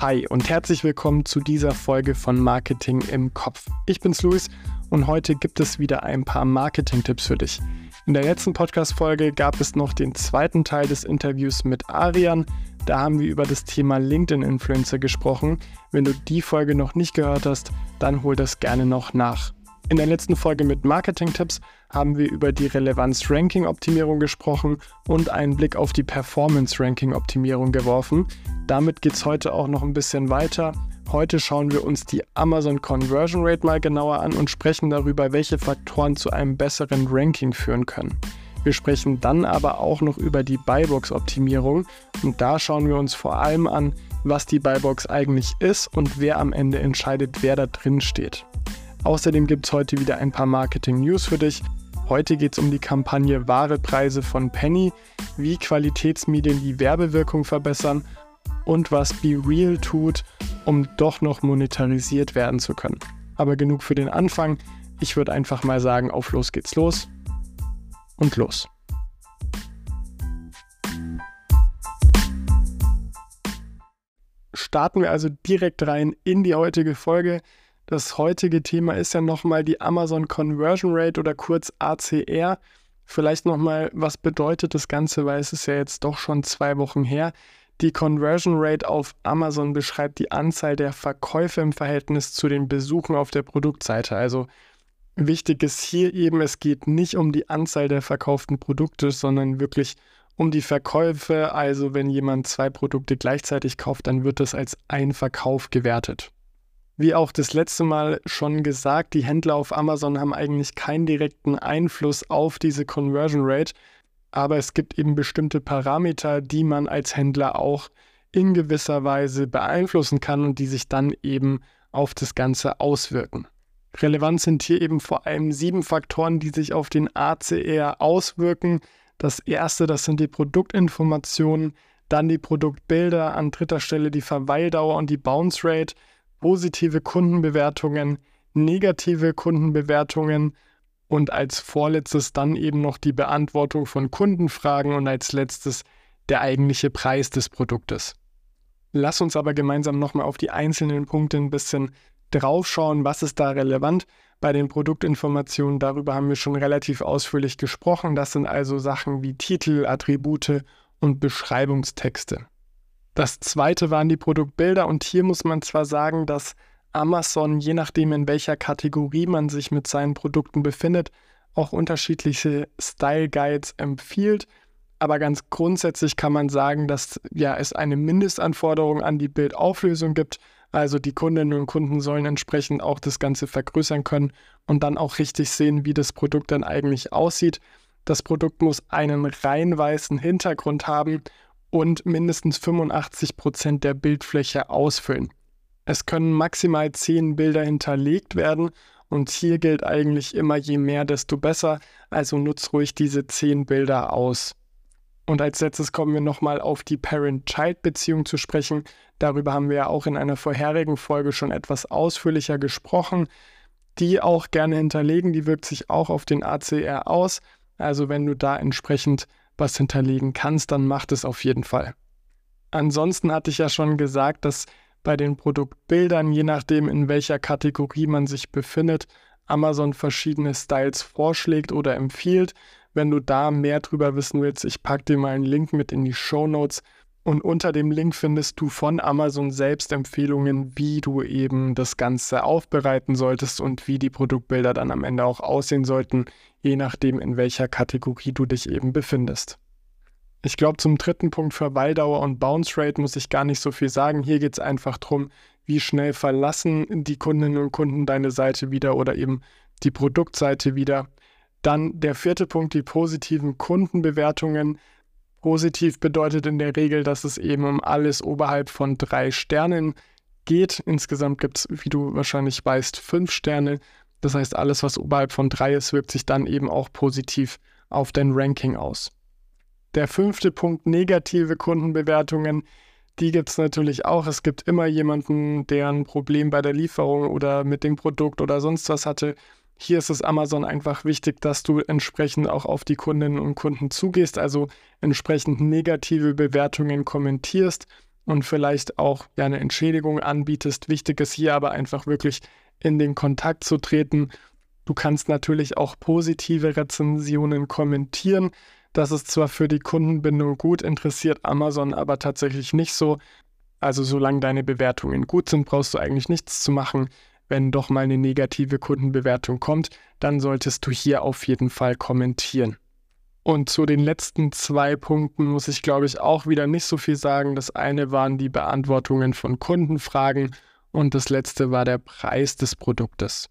Hi und herzlich willkommen zu dieser Folge von Marketing im Kopf. Ich bin's Luis und heute gibt es wieder ein paar Marketing-Tipps für dich. In der letzten Podcast-Folge gab es noch den zweiten Teil des Interviews mit Arian. Da haben wir über das Thema LinkedIn-Influencer gesprochen. Wenn du die Folge noch nicht gehört hast, dann hol das gerne noch nach. In der letzten Folge mit Marketing-Tipps haben wir über die Relevanz-Ranking-Optimierung gesprochen und einen Blick auf die Performance-Ranking-Optimierung geworfen. Damit geht es heute auch noch ein bisschen weiter. Heute schauen wir uns die Amazon Conversion Rate mal genauer an und sprechen darüber, welche Faktoren zu einem besseren Ranking führen können. Wir sprechen dann aber auch noch über die Buybox-Optimierung und da schauen wir uns vor allem an, was die Buybox eigentlich ist und wer am Ende entscheidet, wer da drin steht. Außerdem gibt es heute wieder ein paar Marketing-News für dich. Heute geht es um die Kampagne Wahre Preise von Penny, wie Qualitätsmedien die Werbewirkung verbessern und was Be Real tut, um doch noch monetarisiert werden zu können. Aber genug für den Anfang. Ich würde einfach mal sagen, auf los geht's los und los. Starten wir also direkt rein in die heutige Folge. Das heutige Thema ist ja nochmal die Amazon Conversion Rate oder kurz ACR. Vielleicht nochmal, was bedeutet das Ganze, weil es ist ja jetzt doch schon zwei Wochen her. Die Conversion Rate auf Amazon beschreibt die Anzahl der Verkäufe im Verhältnis zu den Besuchen auf der Produktseite. Also wichtig ist hier eben, es geht nicht um die Anzahl der verkauften Produkte, sondern wirklich um die Verkäufe. Also wenn jemand zwei Produkte gleichzeitig kauft, dann wird das als ein Verkauf gewertet. Wie auch das letzte Mal schon gesagt, die Händler auf Amazon haben eigentlich keinen direkten Einfluss auf diese Conversion Rate, aber es gibt eben bestimmte Parameter, die man als Händler auch in gewisser Weise beeinflussen kann und die sich dann eben auf das Ganze auswirken. Relevant sind hier eben vor allem sieben Faktoren, die sich auf den ACR auswirken. Das erste, das sind die Produktinformationen, dann die Produktbilder, an dritter Stelle die Verweildauer und die Bounce Rate, positive Kundenbewertungen, negative Kundenbewertungen und als vorletztes dann eben noch die Beantwortung von Kundenfragen und als letztes der eigentliche Preis des Produktes. Lass uns aber gemeinsam nochmal auf die einzelnen Punkte ein bisschen draufschauen, was ist da relevant. Bei den Produktinformationen, darüber haben wir schon relativ ausführlich gesprochen. Das sind also Sachen wie Titel, Attribute und Beschreibungstexte. Das zweite waren die Produktbilder und hier muss man zwar sagen, dass Amazon, je nachdem in welcher Kategorie man sich mit seinen Produkten befindet, auch unterschiedliche Style Guides empfiehlt. Aber ganz grundsätzlich kann man sagen, dass ja, es eine Mindestanforderung an die Bildauflösung gibt. Also die Kundinnen und Kunden sollen entsprechend auch das Ganze vergrößern können und dann auch richtig sehen, wie das Produkt dann eigentlich aussieht. Das Produkt muss einen rein weißen Hintergrund haben und mindestens 85 Prozent der Bildfläche ausfüllen. Es können maximal 10 Bilder hinterlegt werden und hier gilt eigentlich immer je mehr, desto besser, also nutz ruhig diese 10 Bilder aus. Und als letztes kommen wir nochmal auf die Parent-Child-Beziehung zu sprechen. Darüber haben wir ja auch in einer vorherigen Folge schon etwas ausführlicher gesprochen. Die auch gerne hinterlegen, die wirkt sich auch auf den ACR aus. Also wenn du da entsprechend was hinterlegen kannst, dann mach das auf jeden Fall. Ansonsten hatte ich ja schon gesagt, dass bei den Produktbildern, je nachdem in welcher Kategorie man sich befindet, Amazon verschiedene Styles vorschlägt oder empfiehlt. Wenn du da mehr drüber wissen willst, ich packe dir mal einen Link mit in die Show Notes. Und unter dem Link findest du von Amazon selbst Empfehlungen, wie du eben das Ganze aufbereiten solltest und wie die Produktbilder dann am Ende auch aussehen sollten, je nachdem, in welcher Kategorie du dich eben befindest. Ich glaube, zum dritten Punkt Verweildauer und Bounce Rate muss ich gar nicht so viel sagen. Hier geht es einfach darum, wie schnell verlassen die Kundinnen und Kunden deine Seite wieder oder eben die Produktseite wieder. Dann der vierte Punkt, die positiven Kundenbewertungen. Positiv bedeutet in der Regel, dass es eben um alles oberhalb von drei Sternen geht. Insgesamt gibt es, wie du wahrscheinlich weißt, fünf Sterne. Das heißt, alles, was oberhalb von drei ist, wirkt sich dann eben auch positiv auf dein Ranking aus. Der fünfte Punkt, negative Kundenbewertungen. Die gibt es natürlich auch. Es gibt immer jemanden, der ein Problem bei der Lieferung oder mit dem Produkt oder sonst was hatte. Hier ist es Amazon einfach wichtig, dass du entsprechend auch auf die Kundinnen und Kunden zugehst, also entsprechend negative Bewertungen kommentierst und vielleicht auch ja, eine Entschädigung anbietest. Wichtig ist hier aber einfach wirklich in den Kontakt zu treten. Du kannst natürlich auch positive Rezensionen kommentieren. Das ist zwar für die Kundenbindung gut, interessiert Amazon aber tatsächlich nicht so. Also solange deine Bewertungen gut sind, brauchst du eigentlich nichts zu machen. Wenn doch mal eine negative Kundenbewertung kommt, dann solltest du hier auf jeden Fall kommentieren. Und zu den letzten zwei Punkten muss ich, glaube ich, auch wieder nicht so viel sagen. Das eine waren die Beantwortungen von Kundenfragen und das letzte war der Preis des Produktes.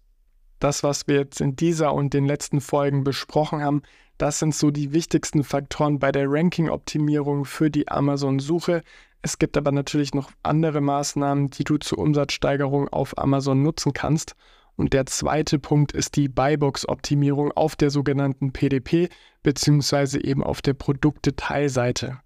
Das, was wir jetzt in dieser und den letzten Folgen besprochen haben, das sind so die wichtigsten Faktoren bei der Ranking-Optimierung für die Amazon-Suche. Es gibt aber natürlich noch andere Maßnahmen, die du zur Umsatzsteigerung auf Amazon nutzen kannst. Und der zweite Punkt ist die Buybox-Optimierung auf der sogenannten PDP beziehungsweise eben auf der Produktdetailseite.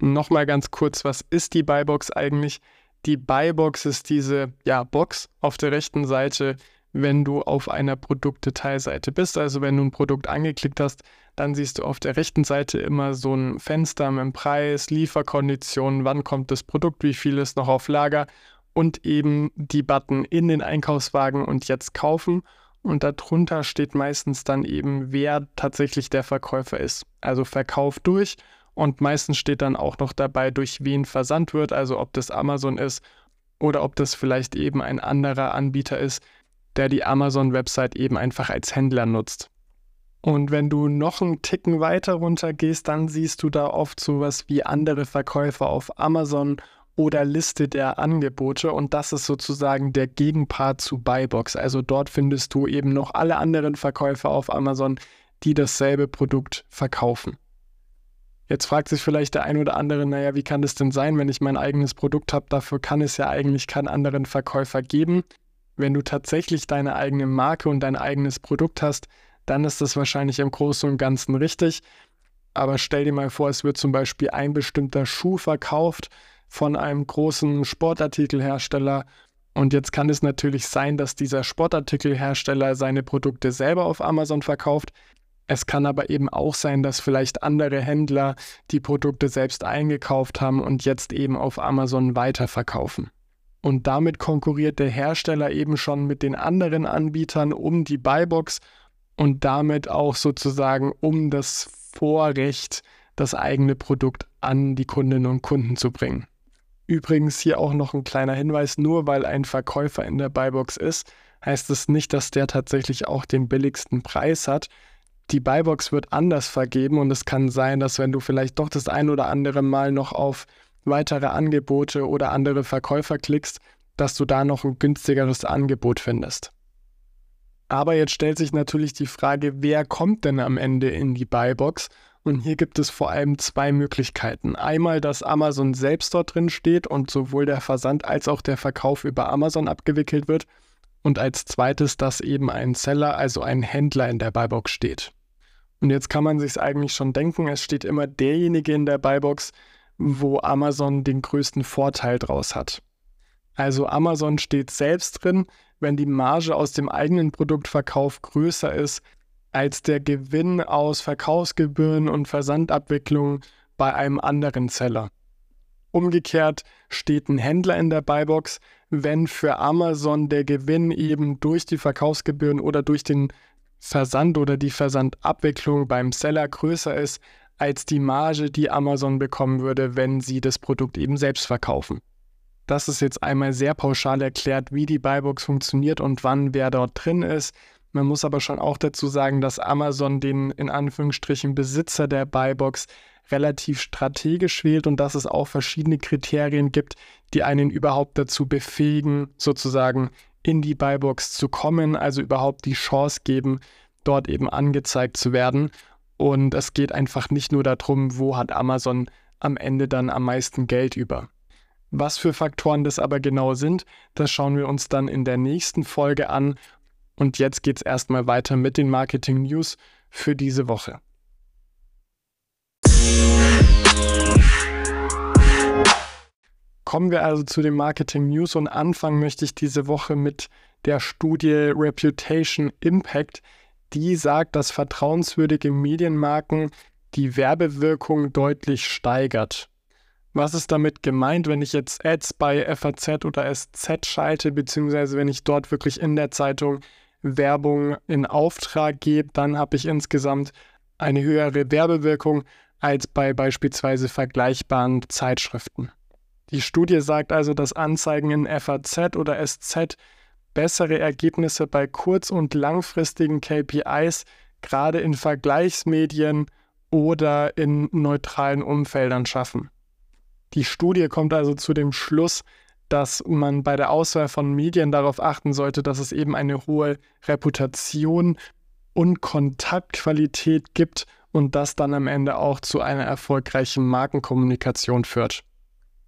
Nochmal ganz kurz, was ist die Buybox eigentlich? Die Buybox ist diese ja, Box auf der rechten Seite, wenn du auf einer Produktdetailseite bist. Also wenn du ein Produkt angeklickt hast, dann siehst du auf der rechten Seite immer so ein Fenster mit dem Preis, Lieferkonditionen, wann kommt das Produkt, wie viel ist noch auf Lager und eben die Button in den Einkaufswagen und jetzt kaufen. Und darunter steht meistens dann eben, wer tatsächlich der Verkäufer ist. Also Verkauf durch und meistens steht dann auch noch dabei, durch wen versandt wird, also ob das Amazon ist oder ob das vielleicht eben ein anderer Anbieter ist, der die Amazon-Website eben einfach als Händler nutzt. Und wenn du noch einen Ticken weiter runter gehst, dann siehst du da oft sowas wie andere Verkäufer auf Amazon oder Liste der Angebote und das ist sozusagen der Gegenpart zu Buybox. Also dort findest du eben noch alle anderen Verkäufer auf Amazon, die dasselbe Produkt verkaufen. Jetzt fragt sich vielleicht der ein oder andere, naja, wie kann das denn sein, wenn ich mein eigenes Produkt habe? Dafür kann es ja eigentlich keinen anderen Verkäufer geben. Wenn du tatsächlich deine eigene Marke und dein eigenes Produkt hast, dann ist das wahrscheinlich im Großen und Ganzen richtig. Aber stell dir mal vor, es wird zum Beispiel ein bestimmter Schuh verkauft von einem großen Sportartikelhersteller. Und jetzt kann es natürlich sein, dass dieser Sportartikelhersteller seine Produkte selber auf Amazon verkauft. Es kann aber eben auch sein, dass vielleicht andere Händler die Produkte selbst eingekauft haben und jetzt eben auf Amazon weiterverkaufen. Und damit konkurriert der Hersteller eben schon mit den anderen Anbietern um die Buybox und damit auch sozusagen um das Vorrecht, das eigene Produkt an die Kundinnen und Kunden zu bringen. Übrigens hier auch noch ein kleiner Hinweis, nur weil ein Verkäufer in der Buybox ist, heißt es nicht, dass der tatsächlich auch den billigsten Preis hat. Die Buybox wird anders vergeben und es kann sein, dass wenn du vielleicht doch das ein oder andere Mal noch auf weitere Angebote oder andere Verkäufer klickst, dass du da noch ein günstigeres Angebot findest. Aber jetzt stellt sich natürlich die Frage, wer kommt denn am Ende in die Buybox und hier gibt es vor allem zwei Möglichkeiten. Einmal, dass Amazon selbst dort drin steht und sowohl der Versand als auch der Verkauf über Amazon abgewickelt wird. Und als zweites, dass eben ein Seller, also ein Händler in der Buybox steht. Und jetzt kann man sich eigentlich schon denken, es steht immer derjenige in der Buybox, wo Amazon den größten Vorteil draus hat. Also Amazon steht selbst drin, wenn die Marge aus dem eigenen Produktverkauf größer ist als der Gewinn aus Verkaufsgebühren und Versandabwicklung bei einem anderen Seller. Umgekehrt steht ein Händler in der Buybox, wenn für Amazon der Gewinn eben durch die Verkaufsgebühren oder durch den Versand oder die Versandabwicklung beim Seller größer ist als die Marge, die Amazon bekommen würde, wenn sie das Produkt eben selbst verkaufen. Das ist jetzt einmal sehr pauschal erklärt, wie die Buybox funktioniert und wann wer dort drin ist. Man muss aber schon auch dazu sagen, dass Amazon den in Anführungsstrichen Besitzer der Buybox relativ strategisch wählt und dass es auch verschiedene Kriterien gibt, die einen überhaupt dazu befähigen, sozusagen in die Buybox zu kommen, also überhaupt die Chance geben, dort eben angezeigt zu werden. Und es geht einfach nicht nur darum, wo hat Amazon am Ende dann am meisten Geld über. Was für Faktoren das aber genau sind, das schauen wir uns dann in der nächsten Folge an und jetzt geht es erstmal weiter mit den Marketing News für diese Woche. Kommen wir also zu den Marketing News und anfangen möchte ich diese Woche mit der Studie Reputation Impact, die sagt, dass vertrauenswürdige Medienmarken die Werbewirkung deutlich steigert. Was ist damit gemeint, wenn ich jetzt Ads bei FAZ oder SZ schalte, beziehungsweise wenn ich dort wirklich in der Zeitung Werbung in Auftrag gebe, dann habe ich insgesamt eine höhere Werbewirkung als bei beispielsweise vergleichbaren Zeitschriften. Die Studie sagt also, dass Anzeigen in FAZ oder SZ bessere Ergebnisse bei kurz- und langfristigen KPIs gerade in Vergleichsmedien oder in neutralen Umfeldern schaffen. Die Studie kommt also zu dem Schluss, dass man bei der Auswahl von Medien darauf achten sollte, dass es eben eine hohe Reputation und Kontaktqualität gibt und das dann am Ende auch zu einer erfolgreichen Markenkommunikation führt.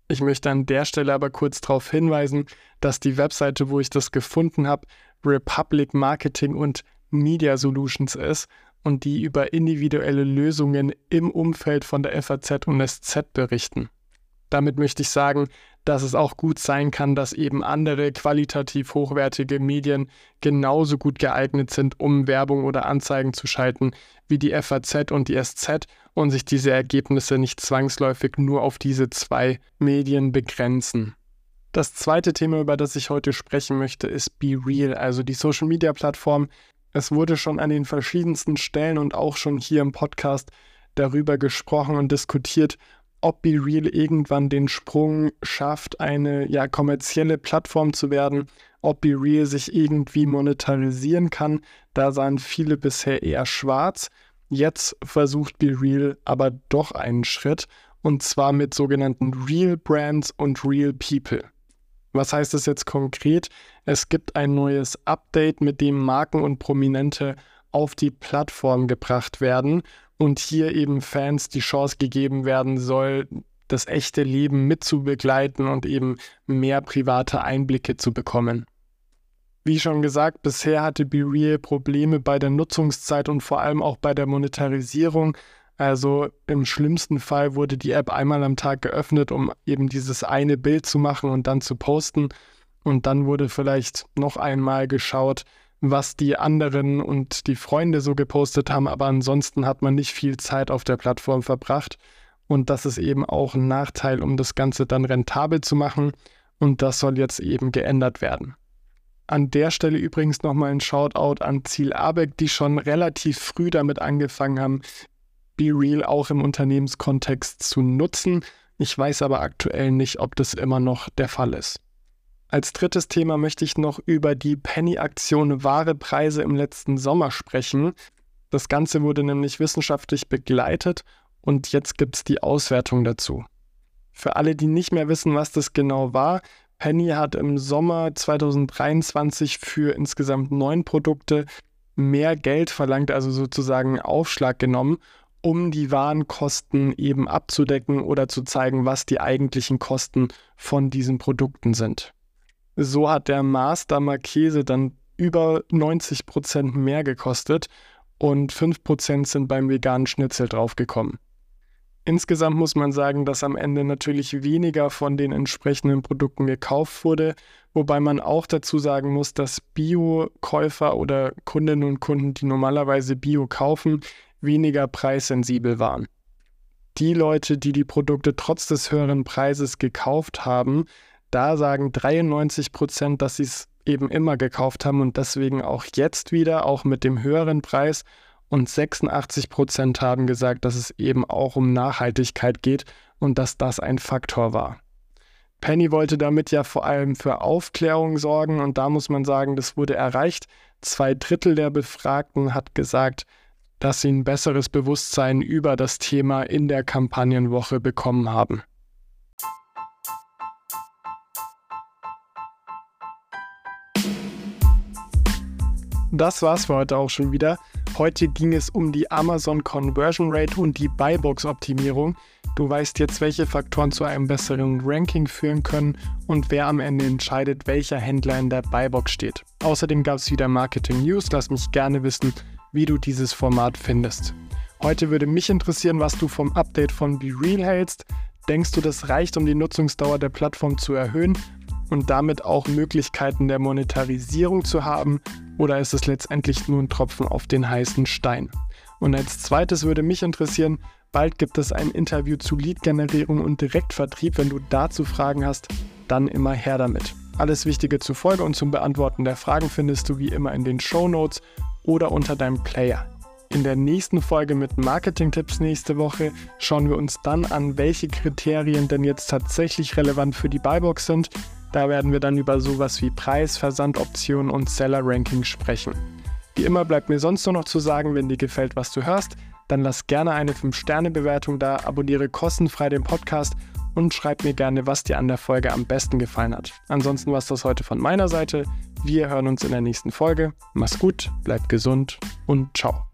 Ich möchte an der Stelle aber kurz darauf hinweisen, dass die Webseite, wo ich das gefunden habe, Republic Marketing und Media Solutions ist und die über individuelle Lösungen im Umfeld von der FAZ und SZ berichten. Damit möchte ich sagen, dass es auch gut sein kann, dass eben andere qualitativ hochwertige Medien genauso gut geeignet sind, um Werbung oder Anzeigen zu schalten wie die FAZ und die SZ und sich diese Ergebnisse nicht zwangsläufig nur auf diese zwei Medien begrenzen. Das zweite Thema, über das ich heute sprechen möchte, ist Be Real, also die Social Media Plattform. Es wurde schon an den verschiedensten Stellen und auch schon hier im Podcast darüber gesprochen und diskutiert, ob Be Real irgendwann den Sprung schafft, eine ja kommerzielle Plattform zu werden, ob Be Real sich irgendwie monetarisieren kann. Da sahen viele bisher eher schwarz. Jetzt versucht Be Real aber doch einen Schritt und zwar mit sogenannten Real Brands und Real People. Was heißt das jetzt konkret? Es gibt ein neues Update, mit dem Marken und Prominente auf die Plattform gebracht werden und hier eben Fans die Chance gegeben werden soll, das echte Leben mitzubegleiten und eben mehr private Einblicke zu bekommen. Wie schon gesagt, bisher hatte BeReal Probleme bei der Nutzungszeit und vor allem auch bei der Monetarisierung. Also im schlimmsten Fall wurde die App einmal am Tag geöffnet, um eben dieses eine Bild zu machen und dann zu posten. Und dann wurde vielleicht noch einmal geschaut, was die anderen und die Freunde so gepostet haben, aber ansonsten hat man nicht viel Zeit auf der Plattform verbracht. Und das ist eben auch ein Nachteil, um das Ganze dann rentabel zu machen. Und das soll jetzt eben geändert werden. An der Stelle übrigens nochmal ein Shoutout an Ziel Abeck, die schon relativ früh damit angefangen haben, Be Real auch im Unternehmenskontext zu nutzen. Ich weiß aber aktuell nicht, ob das immer noch der Fall ist. Als drittes Thema möchte ich noch über die Penny-Aktion Wahre Preise im letzten Sommer sprechen. Das Ganze wurde nämlich wissenschaftlich begleitet und jetzt gibt es die Auswertung dazu. Für alle, die nicht mehr wissen, was das genau war, Penny hat im Sommer 2023 für insgesamt neun Produkte mehr Geld verlangt, also sozusagen Aufschlag genommen, um die Warenkosten eben abzudecken oder zu zeigen, was die eigentlichen Kosten von diesen Produkten sind. So hat der Master Marchese dann über 90 Prozent mehr gekostet und 5 Prozent sind beim veganen Schnitzel draufgekommen. Insgesamt muss man sagen, dass am Ende natürlich weniger von den entsprechenden Produkten gekauft wurde, wobei man auch dazu sagen muss, dass Bio-Käufer oder Kundinnen und Kunden, die normalerweise Bio kaufen, weniger preissensibel waren. Die Leute, die die Produkte trotz des höheren Preises gekauft haben, da sagen 93 Prozent, dass sie es eben immer gekauft haben und deswegen auch jetzt wieder, auch mit dem höheren Preis. Und 86 Prozent haben gesagt, dass es eben auch um Nachhaltigkeit geht und dass das ein Faktor war. Penny wollte damit ja vor allem für Aufklärung sorgen und da muss man sagen, das wurde erreicht. Zwei Drittel der Befragten hat gesagt, dass sie ein besseres Bewusstsein über das Thema in der Kampagnenwoche bekommen haben. Das war's für heute auch schon wieder. Heute ging es um die Amazon Conversion Rate und die Buybox-Optimierung. Du weißt jetzt, welche Faktoren zu einem besseren Ranking führen können und wer am Ende entscheidet, welcher Händler in der Buybox steht. Außerdem gab es wieder Marketing News. Lass mich gerne wissen, wie du dieses Format findest. Heute würde mich interessieren, was du vom Update von BeReal hältst. Denkst du, das reicht, um die Nutzungsdauer der Plattform zu erhöhen und damit auch Möglichkeiten der Monetarisierung zu haben? Oder ist es letztendlich nur ein Tropfen auf den heißen Stein? Und als zweites würde mich interessieren, bald gibt es ein Interview zu Lead-Generierung und Direktvertrieb. Wenn du dazu Fragen hast, dann immer her damit. Alles Wichtige zur Folge und zum Beantworten der Fragen findest du wie immer in den Show Notes oder unter deinem Player. In der nächsten Folge mit Marketing-Tipps nächste Woche schauen wir uns dann an, welche Kriterien denn jetzt tatsächlich relevant für die Buybox sind. Da werden wir dann über sowas wie Preis, Versandoptionen und Seller-Ranking sprechen. Wie immer bleibt mir sonst nur noch zu sagen, wenn dir gefällt, was du hörst, dann lass gerne eine 5-Sterne-Bewertung da, abonniere kostenfrei den Podcast und schreib mir gerne, was dir an der Folge am besten gefallen hat. Ansonsten war es das heute von meiner Seite. Wir hören uns in der nächsten Folge. Mach's gut, bleib gesund und ciao.